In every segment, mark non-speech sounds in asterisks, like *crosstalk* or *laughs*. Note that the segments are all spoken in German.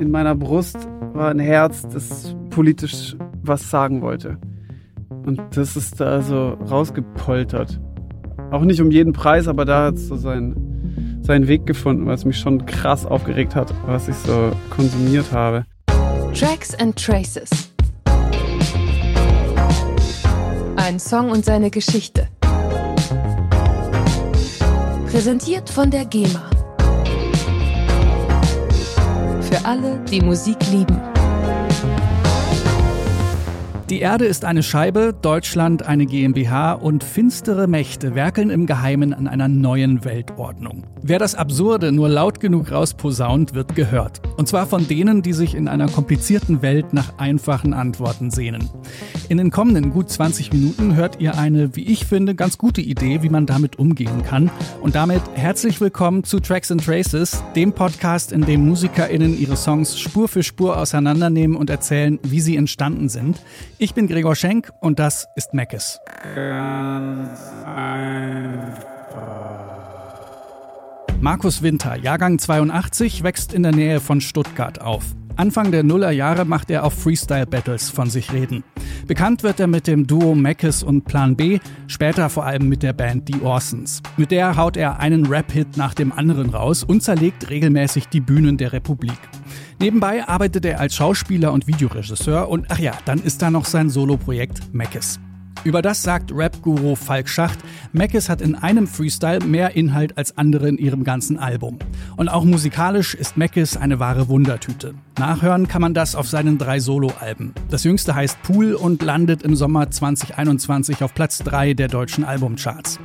in meiner Brust war ein Herz, das politisch was sagen wollte. Und das ist da so rausgepoltert. Auch nicht um jeden Preis, aber da hat es so seinen, seinen Weg gefunden, was mich schon krass aufgeregt hat, was ich so konsumiert habe. Tracks and Traces. Ein Song und seine Geschichte. Präsentiert von der GEMA. Für alle, die Musik lieben. Die Erde ist eine Scheibe, Deutschland eine GmbH und finstere Mächte werkeln im Geheimen an einer neuen Weltordnung. Wer das Absurde nur laut genug rausposaunt, wird gehört. Und zwar von denen, die sich in einer komplizierten Welt nach einfachen Antworten sehnen. In den kommenden gut 20 Minuten hört ihr eine, wie ich finde, ganz gute Idee, wie man damit umgehen kann. Und damit herzlich willkommen zu Tracks and Traces, dem Podcast, in dem MusikerInnen ihre Songs Spur für Spur auseinandernehmen und erzählen, wie sie entstanden sind. Ich bin Gregor Schenk und das ist Meckes. Ganz Markus Winter, Jahrgang 82, wächst in der Nähe von Stuttgart auf. Anfang der Nullerjahre macht er auf Freestyle-Battles von sich reden. Bekannt wird er mit dem Duo Mackes und Plan B, später vor allem mit der Band The Orsons. Mit der haut er einen Rap-Hit nach dem anderen raus und zerlegt regelmäßig die Bühnen der Republik. Nebenbei arbeitet er als Schauspieler und Videoregisseur und ach ja, dann ist da noch sein Soloprojekt Mackes. Über das sagt Rap-Guru Falk Schacht, Mackes hat in einem Freestyle mehr Inhalt als andere in ihrem ganzen Album. Und auch musikalisch ist Mackes eine wahre Wundertüte. Nachhören kann man das auf seinen drei Solo-Alben. Das jüngste heißt Pool und landet im Sommer 2021 auf Platz 3 der deutschen Albumcharts.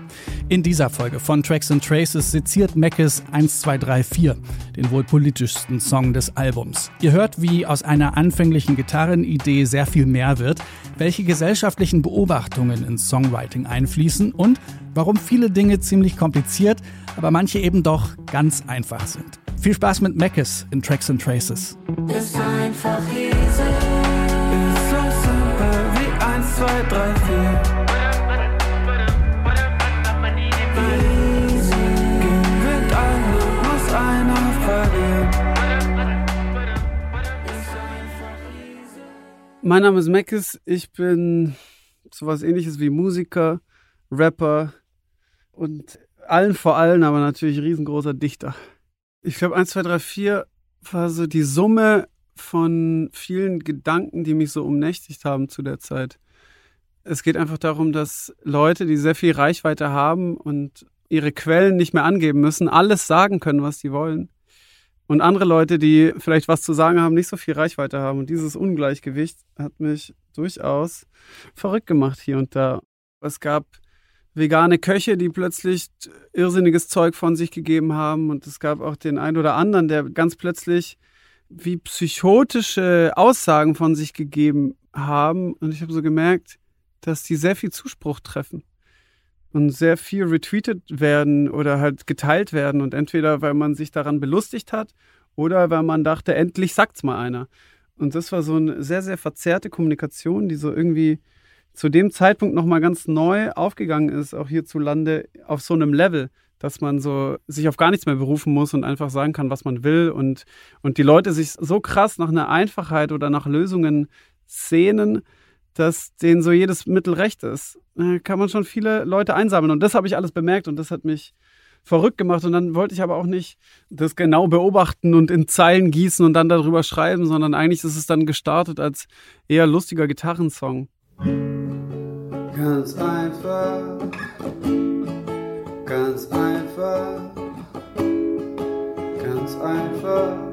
In dieser Folge von Tracks and Traces seziert Mackes 1234, den wohl politischsten Song des Albums. Ihr hört, wie aus einer anfänglichen Gitarrenidee sehr viel mehr wird, welche gesellschaftlichen Beobachtungen ins Songwriting einfließen und warum viele Dinge ziemlich kompliziert, aber manche eben doch ganz einfach sind. Viel Spaß mit Mackes in Tracks and Traces. Ist einfach easy. Ist so simpel wie 1, 2, 3, 4. Mein Name ist Meckes. Ich bin sowas ähnliches wie Musiker, Rapper und allen vor allem aber natürlich riesengroßer Dichter. Ich glaube, 1, 2, 3, 4 war so die Summe von vielen Gedanken, die mich so umnächtigt haben zu der Zeit. Es geht einfach darum, dass Leute, die sehr viel Reichweite haben und ihre Quellen nicht mehr angeben müssen, alles sagen können, was sie wollen und andere Leute, die vielleicht was zu sagen haben, nicht so viel Reichweite haben. Und dieses Ungleichgewicht hat mich durchaus verrückt gemacht hier und da. Es gab vegane Köche, die plötzlich irrsinniges Zeug von sich gegeben haben. Und es gab auch den einen oder anderen, der ganz plötzlich wie psychotische Aussagen von sich gegeben haben. Und ich habe so gemerkt, dass die sehr viel Zuspruch treffen und sehr viel retweetet werden oder halt geteilt werden und entweder weil man sich daran belustigt hat oder weil man dachte, endlich sagt's mal einer. Und das war so eine sehr, sehr verzerrte Kommunikation, die so irgendwie zu dem Zeitpunkt nochmal ganz neu aufgegangen ist, auch hierzulande auf so einem Level, dass man so sich auf gar nichts mehr berufen muss und einfach sagen kann, was man will und, und die Leute sich so krass nach einer Einfachheit oder nach Lösungen sehnen, dass denen so jedes Mittel recht ist. Da kann man schon viele Leute einsammeln. Und das habe ich alles bemerkt und das hat mich verrückt gemacht. Und dann wollte ich aber auch nicht das genau beobachten und in Zeilen gießen und dann darüber schreiben, sondern eigentlich ist es dann gestartet als eher lustiger Gitarrensong. Ganz einfach, ganz einfach, ganz einfach.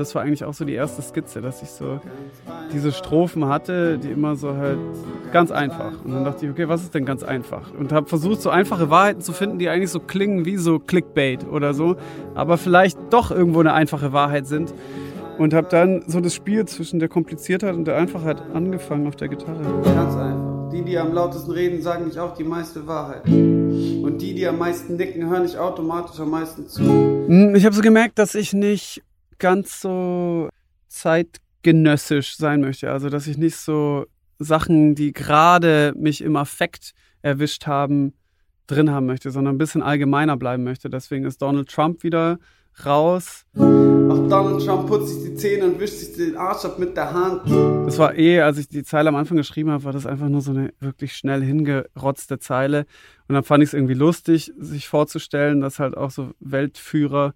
Das war eigentlich auch so die erste Skizze, dass ich so diese Strophen hatte, die immer so halt ganz einfach. Und dann dachte ich, okay, was ist denn ganz einfach? Und habe versucht, so einfache Wahrheiten zu finden, die eigentlich so klingen wie so Clickbait oder so, aber vielleicht doch irgendwo eine einfache Wahrheit sind. Und habe dann so das Spiel zwischen der Kompliziertheit und der Einfachheit angefangen auf der Gitarre. Ganz einfach. Die, die am lautesten reden, sagen nicht auch die meiste Wahrheit. Und die, die am meisten nicken, hören nicht automatisch am meisten zu. Hm, ich habe so gemerkt, dass ich nicht ganz so zeitgenössisch sein möchte. Also, dass ich nicht so Sachen, die gerade mich im Affekt erwischt haben, drin haben möchte, sondern ein bisschen allgemeiner bleiben möchte. Deswegen ist Donald Trump wieder raus. Auch Donald Trump putzt sich die Zähne und wischt sich den Arsch ab mit der Hand. Das war eh, als ich die Zeile am Anfang geschrieben habe, war das einfach nur so eine wirklich schnell hingerotzte Zeile. Und dann fand ich es irgendwie lustig, sich vorzustellen, dass halt auch so Weltführer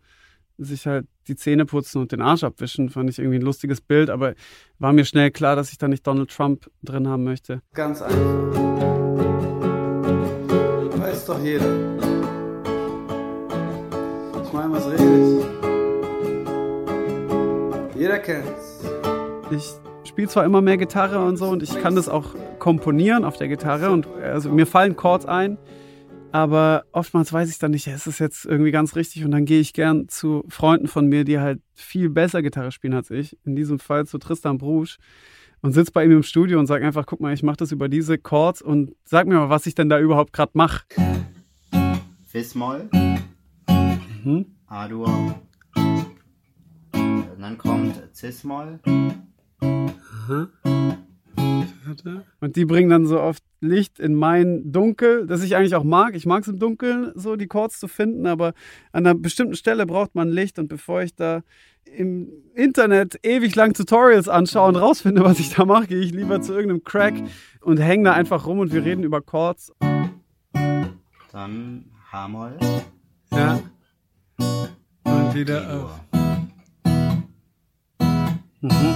sich halt die Zähne putzen und den Arsch abwischen, fand ich irgendwie ein lustiges Bild, aber war mir schnell klar, dass ich da nicht Donald Trump drin haben möchte. Ganz einfach. Weiß doch jeder. Ich meine, was rede ich? Jeder kennt's. Ich spiele zwar immer mehr Gitarre und so und ich kann das auch komponieren auf der Gitarre und also mir fallen Chords ein, aber oftmals weiß ich dann nicht, ist es jetzt irgendwie ganz richtig und dann gehe ich gern zu Freunden von mir, die halt viel besser Gitarre spielen als ich. In diesem Fall zu Tristan Brusch und sitze bei ihm im Studio und sage einfach, guck mal, ich mache das über diese Chords und sag mir mal, was ich denn da überhaupt gerade mache. Fis-Moll, mhm. A-Dur, dann kommt Cis-Moll. Mhm. Und die bringen dann so oft Licht in mein Dunkel, das ich eigentlich auch mag. Ich mag es im Dunkeln, so die Chords zu finden, aber an einer bestimmten Stelle braucht man Licht. Und bevor ich da im Internet ewig lang Tutorials anschaue und rausfinde, was ich da mache, gehe ich lieber zu irgendeinem Crack und hänge da einfach rum und wir reden über Chords. Dann H-Moll. Ja. Und wieder auf. Mhm.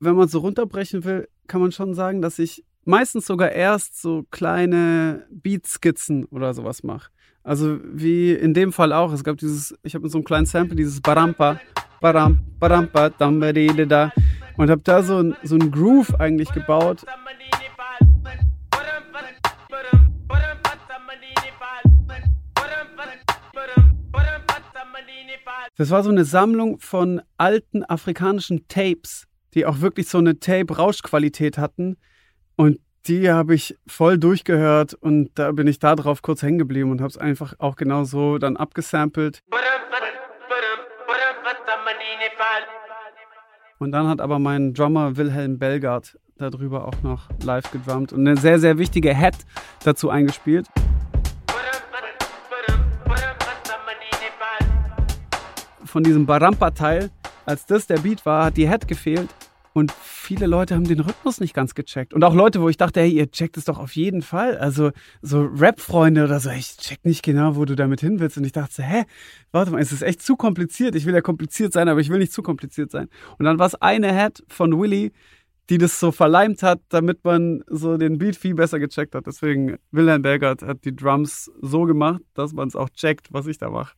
Wenn man es so runterbrechen will, kann man schon sagen, dass ich meistens sogar erst so kleine Beatskizzen oder sowas mache. Also wie in dem Fall auch. Es gab dieses, ich habe mit so einem kleinen Sample dieses Barampa, Baram, Barampa, da und habe da so ein, so ein Groove eigentlich gebaut. Das war so eine Sammlung von alten afrikanischen Tapes, die auch wirklich so eine Tape-Rauschqualität hatten. Und die habe ich voll durchgehört und da bin ich da drauf kurz hängen geblieben und habe es einfach auch genau so dann abgesampelt. Und dann hat aber mein Drummer Wilhelm Belgard darüber auch noch live gedrummt und eine sehr, sehr wichtige Head dazu eingespielt. Von diesem Barampa-Teil, als das der Beat war, hat die Head gefehlt und viele Leute haben den Rhythmus nicht ganz gecheckt. Und auch Leute, wo ich dachte, hey, ihr checkt es doch auf jeden Fall. Also so Rap-Freunde oder so, ich check nicht genau, wo du damit hin willst. Und ich dachte, hä, warte mal, es ist echt zu kompliziert. Ich will ja kompliziert sein, aber ich will nicht zu kompliziert sein. Und dann war es eine Head von Willy, die das so verleimt hat, damit man so den Beat viel besser gecheckt hat. Deswegen, Wilhelm Bergert hat die Drums so gemacht, dass man es auch checkt, was ich da mache.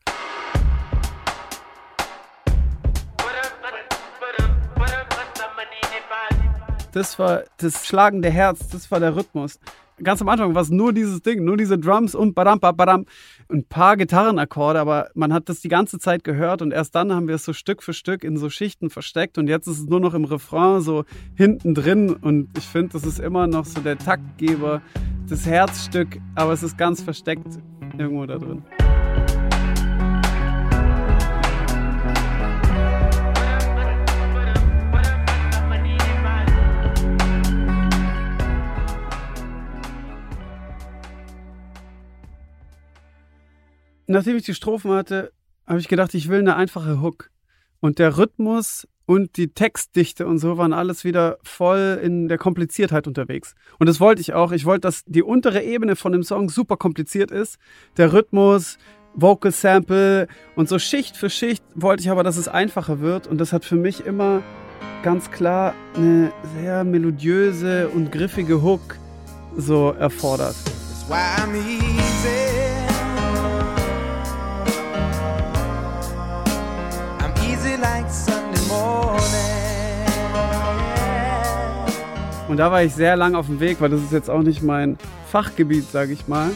Das war das schlagende Herz, das war der Rhythmus. Ganz am Anfang war es nur dieses Ding, nur diese Drums und badam, badam, ein paar Gitarrenakkorde, aber man hat das die ganze Zeit gehört und erst dann haben wir es so Stück für Stück in so Schichten versteckt und jetzt ist es nur noch im Refrain so hinten drin und ich finde, das ist immer noch so der Taktgeber, das Herzstück, aber es ist ganz versteckt irgendwo da drin. Nachdem ich die Strophen hatte, habe ich gedacht, ich will eine einfache Hook. Und der Rhythmus und die Textdichte und so waren alles wieder voll in der Kompliziertheit unterwegs. Und das wollte ich auch. Ich wollte, dass die untere Ebene von dem Song super kompliziert ist. Der Rhythmus, Vocal Sample und so Schicht für Schicht wollte ich aber, dass es einfacher wird. Und das hat für mich immer ganz klar eine sehr melodiöse und griffige Hook so erfordert. That's why I'm easy. Und da war ich sehr lang auf dem Weg, weil das ist jetzt auch nicht mein Fachgebiet, sage ich mal.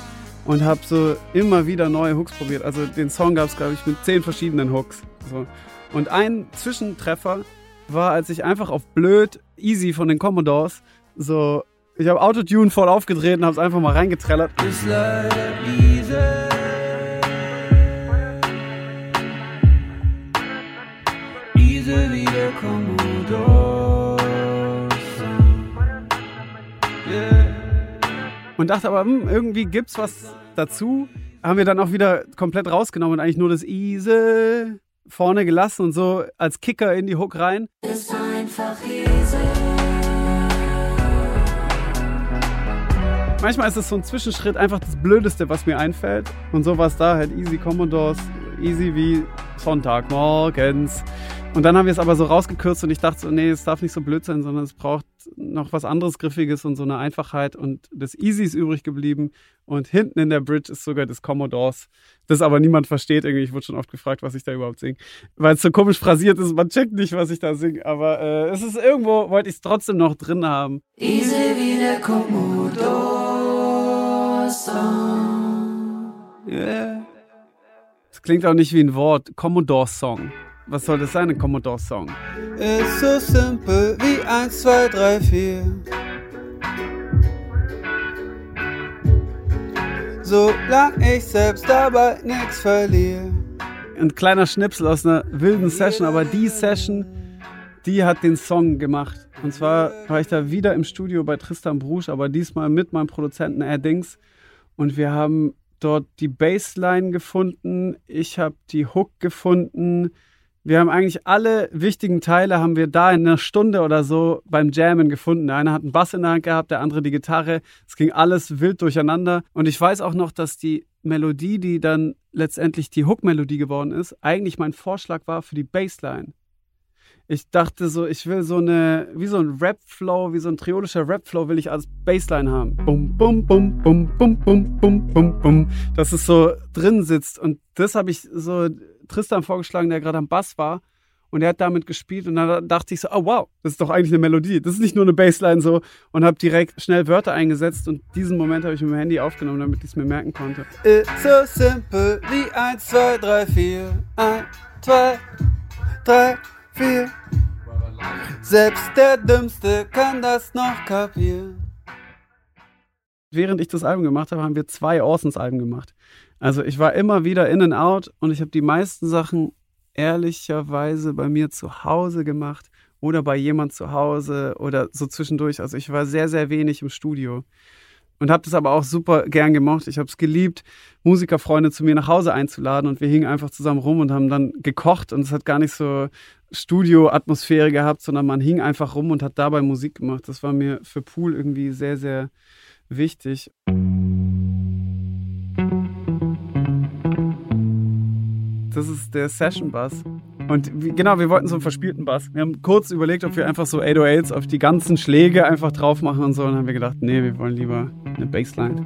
Und habe so immer wieder neue Hooks probiert. Also den Song gab es, glaube ich, mit zehn verschiedenen Hooks. So. Und ein Zwischentreffer war, als ich einfach auf blöd Easy von den Commodores so, ich habe Autotune voll aufgedreht und habe es einfach mal reingetrellert. Ist Und dachte aber, hm, irgendwie gibt's was dazu. Haben wir dann auch wieder komplett rausgenommen und eigentlich nur das Easy vorne gelassen und so als Kicker in die Hook rein. Ist einfach easy. Manchmal ist es so ein Zwischenschritt, einfach das Blödeste, was mir einfällt. Und so war es da, halt easy Commodores, easy wie Sonntagmorgens. Und dann haben wir es aber so rausgekürzt und ich dachte so, nee, es darf nicht so blöd sein, sondern es braucht noch was anderes Griffiges und so eine Einfachheit. Und das Easy ist übrig geblieben. Und hinten in der Bridge ist sogar das Commodores, das aber niemand versteht irgendwie. Ich wurde schon oft gefragt, was ich da überhaupt singe. Weil es so komisch phrasiert ist, man checkt nicht, was ich da singe. Aber äh, es ist irgendwo, wollte ich es trotzdem noch drin haben. Easy wie der Commodore-Song. Yeah. Das klingt auch nicht wie ein Wort. Commodore-Song. Was soll das sein, ein Commodore-Song? Ist so simpel wie 1, 2, 3, 4. Solange ich selbst dabei nichts verliere. Ein kleiner Schnipsel aus einer wilden Session, aber die Session, die hat den Song gemacht. Und zwar war ich da wieder im Studio bei Tristan Brusch, aber diesmal mit meinem Produzenten Erdings. Und wir haben dort die Bassline gefunden, ich habe die Hook gefunden. Wir haben eigentlich alle wichtigen Teile haben wir da in einer Stunde oder so beim Jammen gefunden. Der eine hat einen Bass in der Hand gehabt, der andere die Gitarre. Es ging alles wild durcheinander. Und ich weiß auch noch, dass die Melodie, die dann letztendlich die Hook-Melodie geworden ist, eigentlich mein Vorschlag war für die Bassline. Ich dachte so, ich will so eine, wie so ein Rap-Flow, wie so ein triolischer Rap-Flow will ich als Bassline haben. Bum, bum, bum, bum, bum, bum, bum, bum, bum. Dass es so drin sitzt. Und das habe ich so Tristan vorgeschlagen, der gerade am Bass war. Und er hat damit gespielt und dann dachte ich so, oh wow, das ist doch eigentlich eine Melodie. Das ist nicht nur eine Bassline so und habe direkt schnell Wörter eingesetzt und diesen Moment habe ich mit dem Handy aufgenommen, damit ich es mir merken konnte. It's so simple wie 1, 2, 3, 4. 1, 2, 3, 4. Selbst der Dümmste kann das noch kapieren. Während ich das Album gemacht habe, haben wir zwei Orsons-Alben gemacht. Also ich war immer wieder in and out und ich habe die meisten Sachen ehrlicherweise bei mir zu Hause gemacht oder bei jemand zu Hause oder so zwischendurch. Also ich war sehr, sehr wenig im Studio und habe das aber auch super gern gemocht. Ich habe es geliebt, Musikerfreunde zu mir nach Hause einzuladen und wir hingen einfach zusammen rum und haben dann gekocht und es hat gar nicht so Studio-Atmosphäre gehabt, sondern man hing einfach rum und hat dabei Musik gemacht. Das war mir für Pool irgendwie sehr, sehr wichtig. Das ist der Session Bass. Und wie, genau, wir wollten so einen verspielten Bass. Wir haben kurz überlegt, ob wir einfach so 808s auf die ganzen Schläge einfach drauf machen und so. Und dann haben wir gedacht, nee, wir wollen lieber eine Bassline.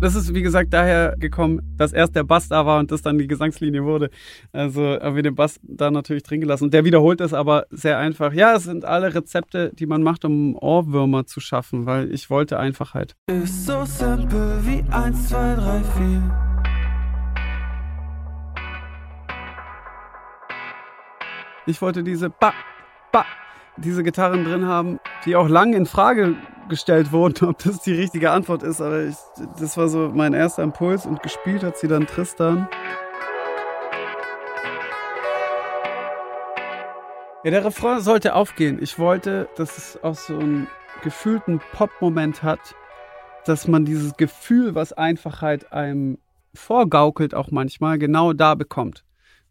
Das ist, wie gesagt, daher gekommen, dass erst der Bass da war und das dann die Gesangslinie wurde. Also haben wir den Bass da natürlich drin gelassen. Und der wiederholt es aber sehr einfach. Ja, es sind alle Rezepte, die man macht, um Ohrwürmer zu schaffen, weil ich wollte Einfachheit. Ist so simpel wie 1, 2, 3, 4. Ich wollte diese ba, ba, diese Gitarren drin haben, die auch lang in Frage gestellt wurden, *laughs* ob das die richtige Antwort ist. Aber ich, das war so mein erster Impuls und gespielt hat sie dann Tristan. Ja, der Refrain sollte aufgehen. Ich wollte, dass es auch so einen gefühlten Pop-Moment hat, dass man dieses Gefühl, was Einfachheit einem vorgaukelt, auch manchmal genau da bekommt.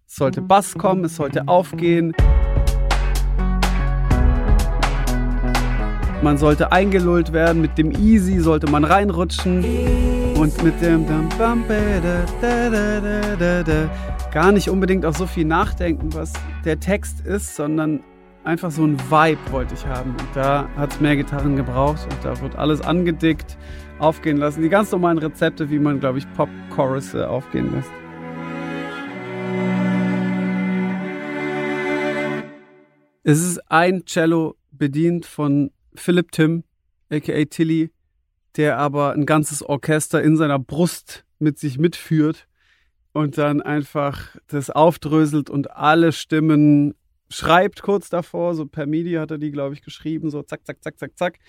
Es sollte Bass kommen, es sollte aufgehen. Man sollte eingelullt werden, mit dem Easy sollte man reinrutschen und mit dem gar nicht unbedingt auch so viel nachdenken, was der Text ist, sondern einfach so ein Vibe wollte ich haben. Und da hat es mehr Gitarren gebraucht und da wird alles angedickt, aufgehen lassen. Die ganz normalen Rezepte, wie man, glaube ich, Pop-Chorus aufgehen lässt. Es ist ein Cello bedient von Philip Tim, aka Tilly, der aber ein ganzes Orchester in seiner Brust mit sich mitführt und dann einfach das aufdröselt und alle Stimmen schreibt kurz davor, so per MIDI hat er die, glaube ich, geschrieben, so zack, zack, zack, zack, zack.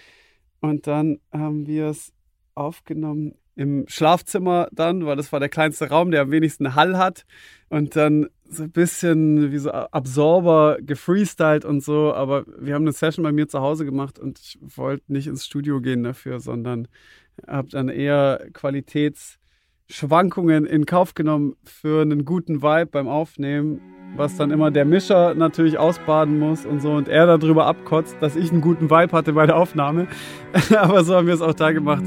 Und dann haben wir es aufgenommen im Schlafzimmer dann, weil das war der kleinste Raum, der am wenigsten Hall hat. Und dann so ein bisschen wie so Absorber gefreestylt und so. Aber wir haben eine Session bei mir zu Hause gemacht und ich wollte nicht ins Studio gehen dafür, sondern habe dann eher Qualitäts Schwankungen in Kauf genommen für einen guten Vibe beim Aufnehmen, was dann immer der Mischer natürlich ausbaden muss und so und er darüber abkotzt, dass ich einen guten Vibe hatte bei der Aufnahme. *laughs* Aber so haben wir es auch da gemacht.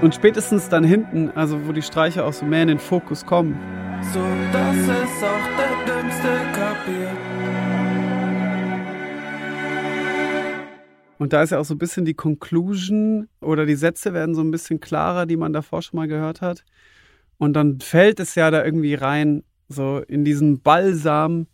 Und spätestens dann hinten, also wo die Streicher auch so mehr in den Fokus kommen, So, dass es auch der Dümmste kapiert. Und da ist ja auch so ein bisschen die Conclusion oder die Sätze werden so ein bisschen klarer, die man davor schon mal gehört hat. Und dann fällt es ja da irgendwie rein, so in diesen Balsam,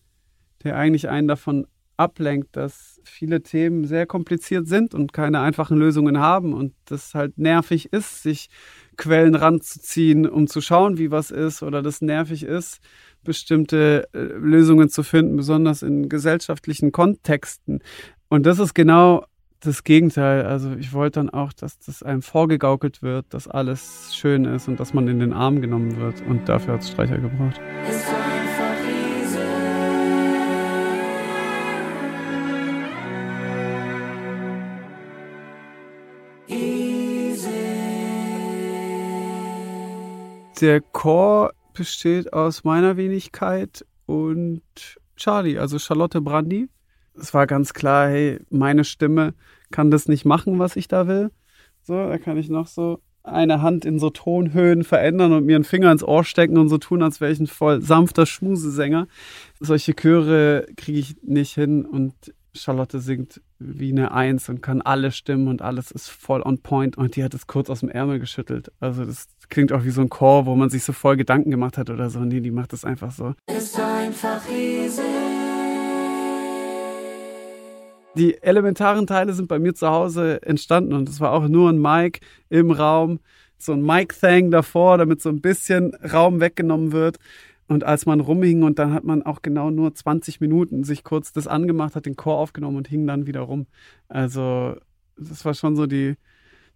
der eigentlich einen davon ablenkt, dass viele Themen sehr kompliziert sind und keine einfachen Lösungen haben und das halt nervig ist, sich Quellen ranzuziehen, um zu schauen, wie was ist oder das nervig ist, bestimmte äh, Lösungen zu finden, besonders in gesellschaftlichen Kontexten. Und das ist genau das Gegenteil. Also ich wollte dann auch, dass das einem vorgegaukelt wird, dass alles schön ist und dass man in den Arm genommen wird. Und dafür hat es Streicher gebraucht. Der Chor besteht aus meiner Wenigkeit und Charlie, also Charlotte Brandy. Es war ganz klar, hey, meine Stimme kann das nicht machen, was ich da will. So, da kann ich noch so eine Hand in so Tonhöhen verändern und mir einen Finger ins Ohr stecken und so tun, als wäre ich ein voll sanfter Schmusesänger. Solche Chöre kriege ich nicht hin und Charlotte singt wie eine Eins und kann alle Stimmen und alles ist voll on point und die hat es kurz aus dem Ärmel geschüttelt. Also das klingt auch wie so ein Chor, wo man sich so voll Gedanken gemacht hat oder so. Nee, die macht das einfach so. Ist einfach easy. Die elementaren Teile sind bei mir zu Hause entstanden und es war auch nur ein Mic im Raum, so ein Mic-Thang davor, damit so ein bisschen Raum weggenommen wird. Und als man rumhing und dann hat man auch genau nur 20 Minuten sich kurz das angemacht, hat den Chor aufgenommen und hing dann wieder rum. Also das war schon so die,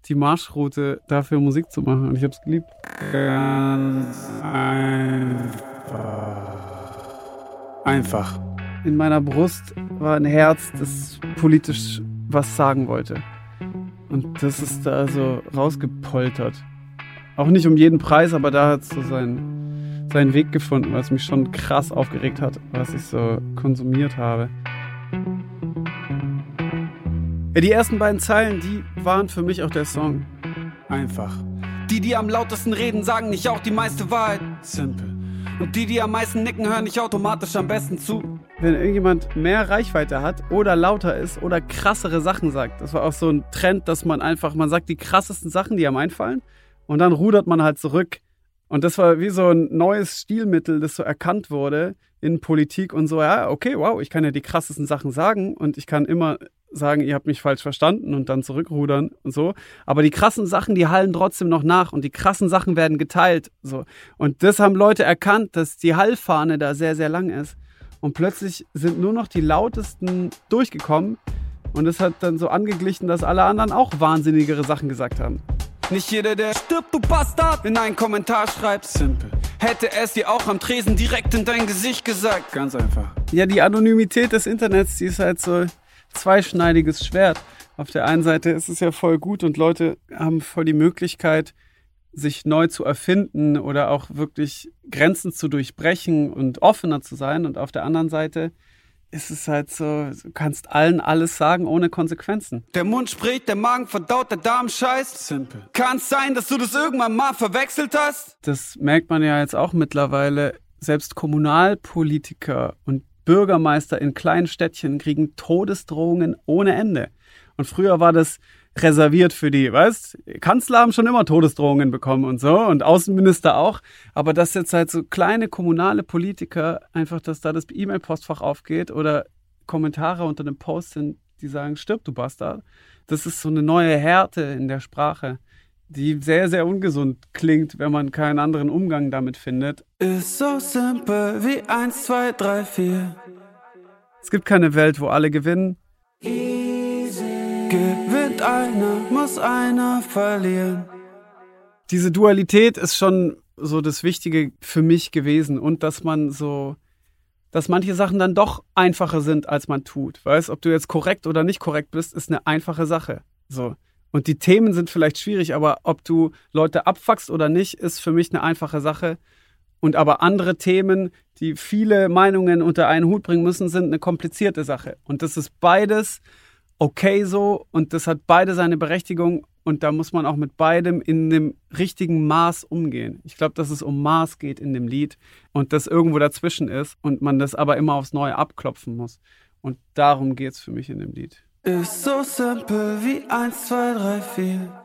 die Marschroute, dafür Musik zu machen und ich habe es geliebt. Ganz einfach. Einfach. In meiner Brust war ein Herz, das politisch was sagen wollte. Und das ist da so rausgepoltert. Auch nicht um jeden Preis, aber da hat es so seinen, seinen Weg gefunden, was mich schon krass aufgeregt hat, was ich so konsumiert habe. Ja, die ersten beiden Zeilen, die waren für mich auch der Song. Einfach. Die, die am lautesten reden, sagen nicht auch die meiste Wahrheit. Simple. Und die, die am meisten nicken, hören nicht automatisch am besten zu. wenn irgendjemand mehr Reichweite hat oder lauter ist oder krassere Sachen sagt. Das war auch so ein Trend, dass man einfach, man sagt die krassesten Sachen, die einem einfallen und dann rudert man halt zurück. Und das war wie so ein neues Stilmittel, das so erkannt wurde in Politik und so, ja, okay, wow, ich kann ja die krassesten Sachen sagen und ich kann immer sagen, ihr habt mich falsch verstanden und dann zurückrudern und so. Aber die krassen Sachen, die hallen trotzdem noch nach und die krassen Sachen werden geteilt. So. Und das haben Leute erkannt, dass die Hallfahne da sehr, sehr lang ist. Und plötzlich sind nur noch die lautesten durchgekommen. Und es hat dann so angeglichen, dass alle anderen auch wahnsinnigere Sachen gesagt haben. Nicht jeder, der stirbt, du Bastard, in einen Kommentar schreibt. Simple. Hätte es dir auch am Tresen direkt in dein Gesicht gesagt. Ganz einfach. Ja, die Anonymität des Internets, die ist halt so zweischneidiges Schwert. Auf der einen Seite ist es ja voll gut und Leute haben voll die Möglichkeit, sich neu zu erfinden oder auch wirklich Grenzen zu durchbrechen und offener zu sein. Und auf der anderen Seite ist es halt so, du kannst allen alles sagen ohne Konsequenzen. Der Mund spricht, der Magen verdaut, der Darm scheißt. Simple. Kann es sein, dass du das irgendwann mal verwechselt hast? Das merkt man ja jetzt auch mittlerweile. Selbst Kommunalpolitiker und Bürgermeister in kleinen Städtchen kriegen Todesdrohungen ohne Ende. Und früher war das reserviert für die, weißt, Kanzler haben schon immer Todesdrohungen bekommen und so und Außenminister auch, aber dass jetzt halt so kleine kommunale Politiker einfach, dass da das E-Mail-Postfach aufgeht oder Kommentare unter dem Post sind, die sagen, stirb du Bastard. Das ist so eine neue Härte in der Sprache, die sehr, sehr ungesund klingt, wenn man keinen anderen Umgang damit findet. Ist so simpel wie 1, 2, 3, 4. Es gibt keine Welt, wo alle gewinnen. Gewinnt einer, muss einer verlieren. diese Dualität ist schon so das Wichtige für mich gewesen und dass man so dass manche Sachen dann doch einfacher sind, als man tut. Weißt, ob du jetzt korrekt oder nicht korrekt bist, ist eine einfache Sache. So. Und die Themen sind vielleicht schwierig, aber ob du Leute abfuckst oder nicht, ist für mich eine einfache Sache. Und aber andere Themen, die viele Meinungen unter einen Hut bringen müssen, sind eine komplizierte Sache. Und das ist beides okay so und das hat beide seine Berechtigung und da muss man auch mit beidem in dem richtigen Maß umgehen. Ich glaube, dass es um Maß geht in dem Lied und das irgendwo dazwischen ist und man das aber immer aufs Neue abklopfen muss. Und darum geht es für mich in dem Lied. Ist so simpel wie 1, 2, 3, 4.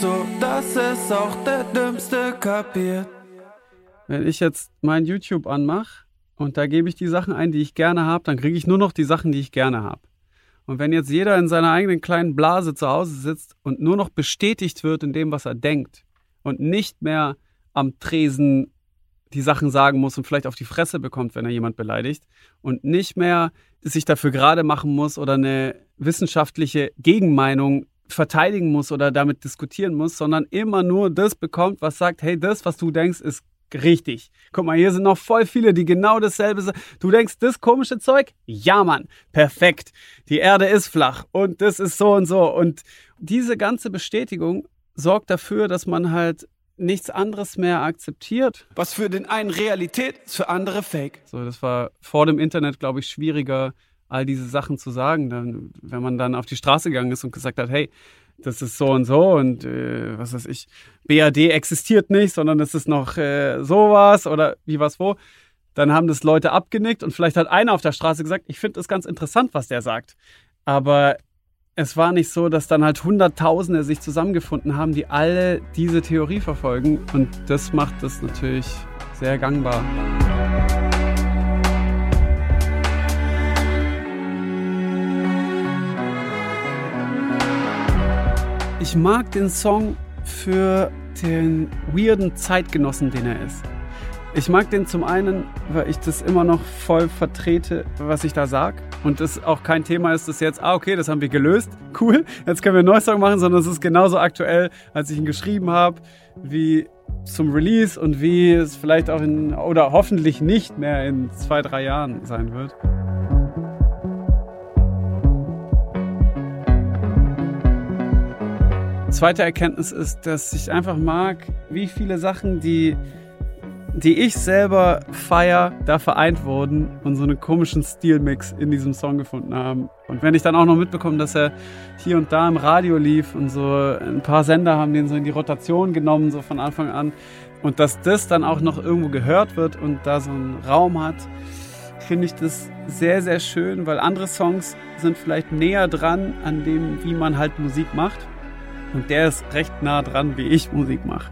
So, dass es auch der Dümmste kapiert. Wenn ich jetzt mein YouTube anmache und da gebe ich die Sachen ein, die ich gerne habe, dann kriege ich nur noch die Sachen, die ich gerne habe. Und wenn jetzt jeder in seiner eigenen kleinen Blase zu Hause sitzt und nur noch bestätigt wird in dem, was er denkt und nicht mehr am Tresen die Sachen sagen muss und vielleicht auf die Fresse bekommt, wenn er jemand beleidigt und nicht mehr sich dafür gerade machen muss oder eine wissenschaftliche Gegenmeinung verteidigen muss oder damit diskutieren muss, sondern immer nur das bekommt, was sagt, hey, das, was du denkst, ist richtig. Guck mal, hier sind noch voll viele, die genau dasselbe sagen. Du denkst, das komische Zeug? Ja, Mann, perfekt. Die Erde ist flach und das ist so und so. Und diese ganze Bestätigung sorgt dafür, dass man halt nichts anderes mehr akzeptiert. Was für den einen Realität ist, für andere Fake. So, das war vor dem Internet, glaube ich, schwieriger, all diese Sachen zu sagen. Dann, wenn man dann auf die Straße gegangen ist und gesagt hat, hey, das ist so und so und äh, was weiß ich, BAD existiert nicht, sondern es ist noch äh, sowas oder wie was wo. Dann haben das Leute abgenickt und vielleicht hat einer auf der Straße gesagt, ich finde es ganz interessant, was der sagt. Aber es war nicht so, dass dann halt Hunderttausende sich zusammengefunden haben, die alle diese Theorie verfolgen. Und das macht das natürlich sehr gangbar. Ich mag den Song für den weirden Zeitgenossen, den er ist. Ich mag den zum einen, weil ich das immer noch voll vertrete, was ich da sag. Und das auch kein Thema ist, das jetzt, ah, okay, das haben wir gelöst. Cool, jetzt können wir einen neuen Song machen, sondern es ist genauso aktuell, als ich ihn geschrieben habe, wie zum Release und wie es vielleicht auch in, oder hoffentlich nicht mehr in zwei, drei Jahren sein wird. Zweite Erkenntnis ist, dass ich einfach mag, wie viele Sachen, die, die ich selber feier, da vereint wurden und so einen komischen Stilmix in diesem Song gefunden haben. Und wenn ich dann auch noch mitbekomme, dass er hier und da im Radio lief und so ein paar Sender haben den so in die Rotation genommen, so von Anfang an, und dass das dann auch noch irgendwo gehört wird und da so einen Raum hat, finde ich das sehr, sehr schön, weil andere Songs sind vielleicht näher dran an dem, wie man halt Musik macht. Und der ist recht nah dran, wie ich Musik mache.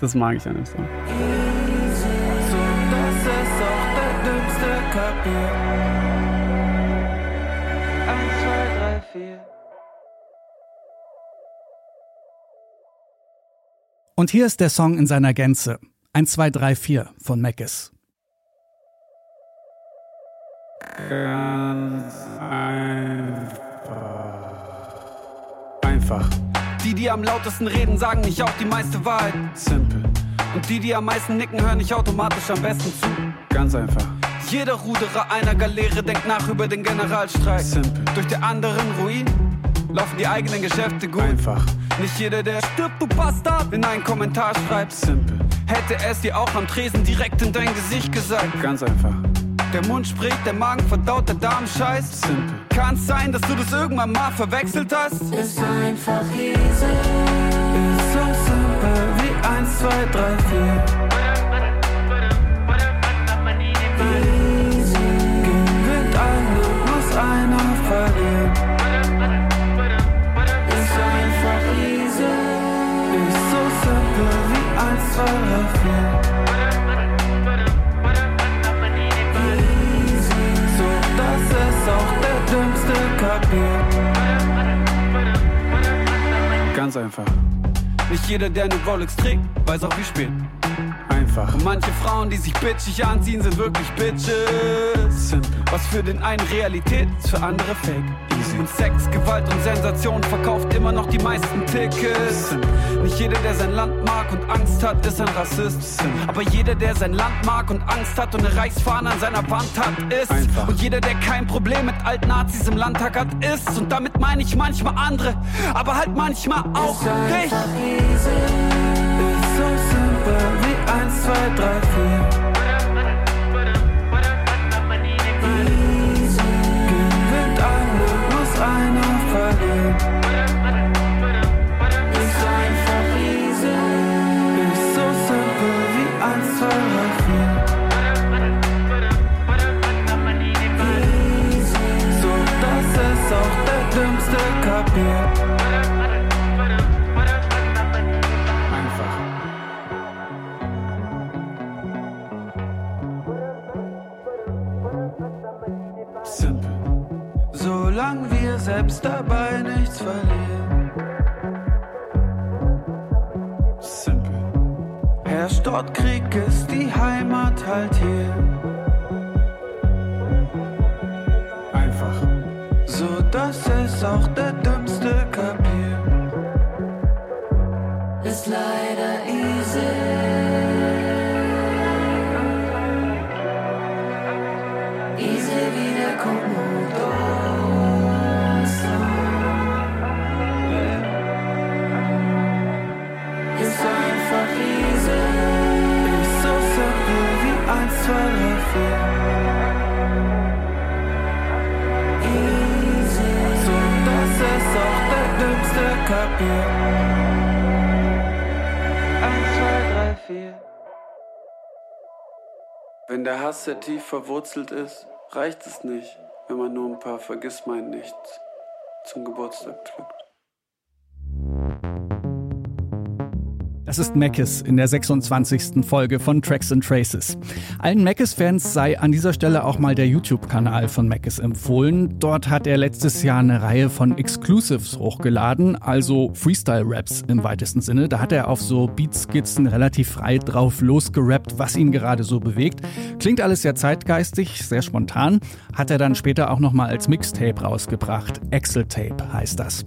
Das mag ich an dem Song. So, dass es auch der Dümmste kapiert. 1, 2, 3, 4. Und hier ist der Song in seiner Gänze. 1, 2, 3, 4 von Mackes. Ganz einfach. Einfach. Die, die am lautesten reden, sagen nicht auch die meiste Wahrheit. Simpel. Und die, die am meisten nicken, hören nicht automatisch am besten zu. Ganz einfach. Jeder Ruderer einer Galeere denkt nach über den Generalstreik. Simpel. Durch die anderen Ruin laufen die eigenen Geschäfte gut. Einfach. Nicht jeder, der stirbt, du Bastard, in einen Kommentar schreibt. Simpel. Hätte es dir auch am Tresen direkt in dein Gesicht gesagt. Ganz einfach. Der Mund spricht, der Magen verdaut, der Darm scheißt. Kann's sein, dass du das irgendwann mal verwechselt hast? Ist einfach easy. Ist so simpel wie 1, 2, 3, 4. Ganz einfach. Nicht jeder, der eine Rolex trägt, weiß auch wie spät. Einfach. Und manche Frauen, die sich bitchig anziehen, sind wirklich Bitches. Simple. Was für den einen Realität ist, für andere Fake. Easy. Und Sex, Gewalt und Sensation verkauft immer noch die meisten Tickets. Simple. Nicht jeder, der sein Land mag und Angst hat, ist ein Rassist. Simple. Aber jeder, der sein Land mag und Angst hat und eine Reichsfahne an seiner Wand hat, ist. Einfach. Und jeder, der kein Problem mit Alt-Nazis im Landtag hat, ist. Und damit meine ich manchmal andere, aber halt manchmal auch dich. Ist so simpel wie 1, 2, 3, 4. Gewinnt alle, muss einer verlieren. Ist einfach easy. Ist so simpel wie 1, 2, 3, 4. So, dass es auch der Dümmste kapiert. Kapiert. 1, 2, 3, 4. Wenn der Hass sehr tief verwurzelt ist, reicht es nicht, wenn man nur ein paar Vergissmeinnichts zum Geburtstag pflückt. Das ist Mackes in der 26. Folge von Tracks and Traces. Allen Mackes-Fans sei an dieser Stelle auch mal der YouTube-Kanal von Mackes empfohlen. Dort hat er letztes Jahr eine Reihe von Exclusives hochgeladen, also Freestyle-Raps im weitesten Sinne. Da hat er auf so Beatskizzen relativ frei drauf losgerappt, was ihn gerade so bewegt. Klingt alles sehr zeitgeistig, sehr spontan. Hat er dann später auch nochmal als Mixtape rausgebracht. Excel-Tape heißt das.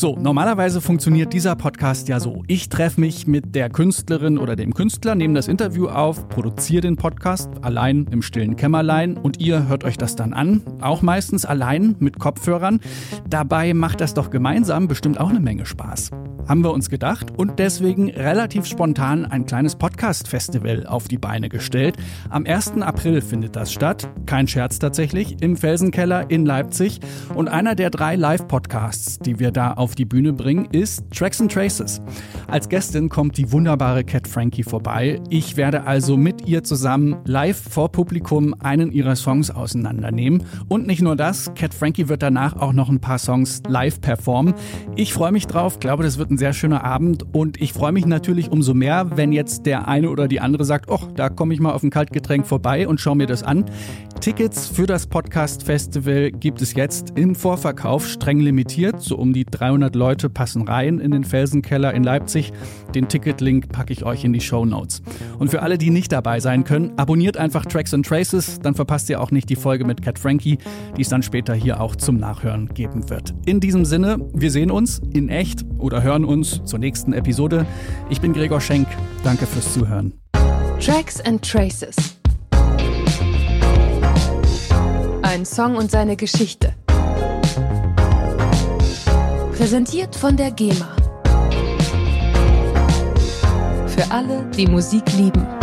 So, normalerweise funktioniert dieser Podcast ja so. Ich treffe mich mit der Künstlerin oder dem Künstler, nehme das Interview auf, produziere den Podcast allein im stillen Kämmerlein und ihr hört euch das dann an, auch meistens allein mit Kopfhörern. Dabei macht das doch gemeinsam bestimmt auch eine Menge Spaß. Haben wir uns gedacht und deswegen relativ spontan ein kleines Podcast-Festival auf die Beine gestellt. Am 1. April findet das statt, kein Scherz tatsächlich, im Felsenkeller in Leipzig. Und einer der drei Live-Podcasts, die wir da auf die Bühne bringen, ist Tracks and Traces. Als Gästin kommt die wunderbare Cat Frankie vorbei. Ich werde also mit ihr zusammen live vor Publikum einen ihrer Songs auseinandernehmen. Und nicht nur das, Cat Frankie wird danach auch noch ein paar Songs live performen. Ich freue mich drauf, glaube, das wird ein sehr schöner Abend und ich freue mich natürlich umso mehr, wenn jetzt der eine oder die andere sagt, oh, da komme ich mal auf ein Kaltgetränk vorbei und schaue mir das an. Tickets für das Podcast Festival gibt es jetzt im Vorverkauf, streng limitiert. So um die 300 Leute passen rein in den Felsenkeller in Leipzig. Den Ticketlink packe ich euch in die Show Notes. Und für alle, die nicht dabei sein können, abonniert einfach Tracks and Traces, dann verpasst ihr auch nicht die Folge mit Cat Frankie, die es dann später hier auch zum Nachhören geben wird. In diesem Sinne, wir sehen uns in echt oder hören uns zur nächsten Episode. Ich bin Gregor Schenk. Danke fürs Zuhören. Tracks and Traces. Ein Song und seine Geschichte. Präsentiert von der GEMA. Für alle, die Musik lieben.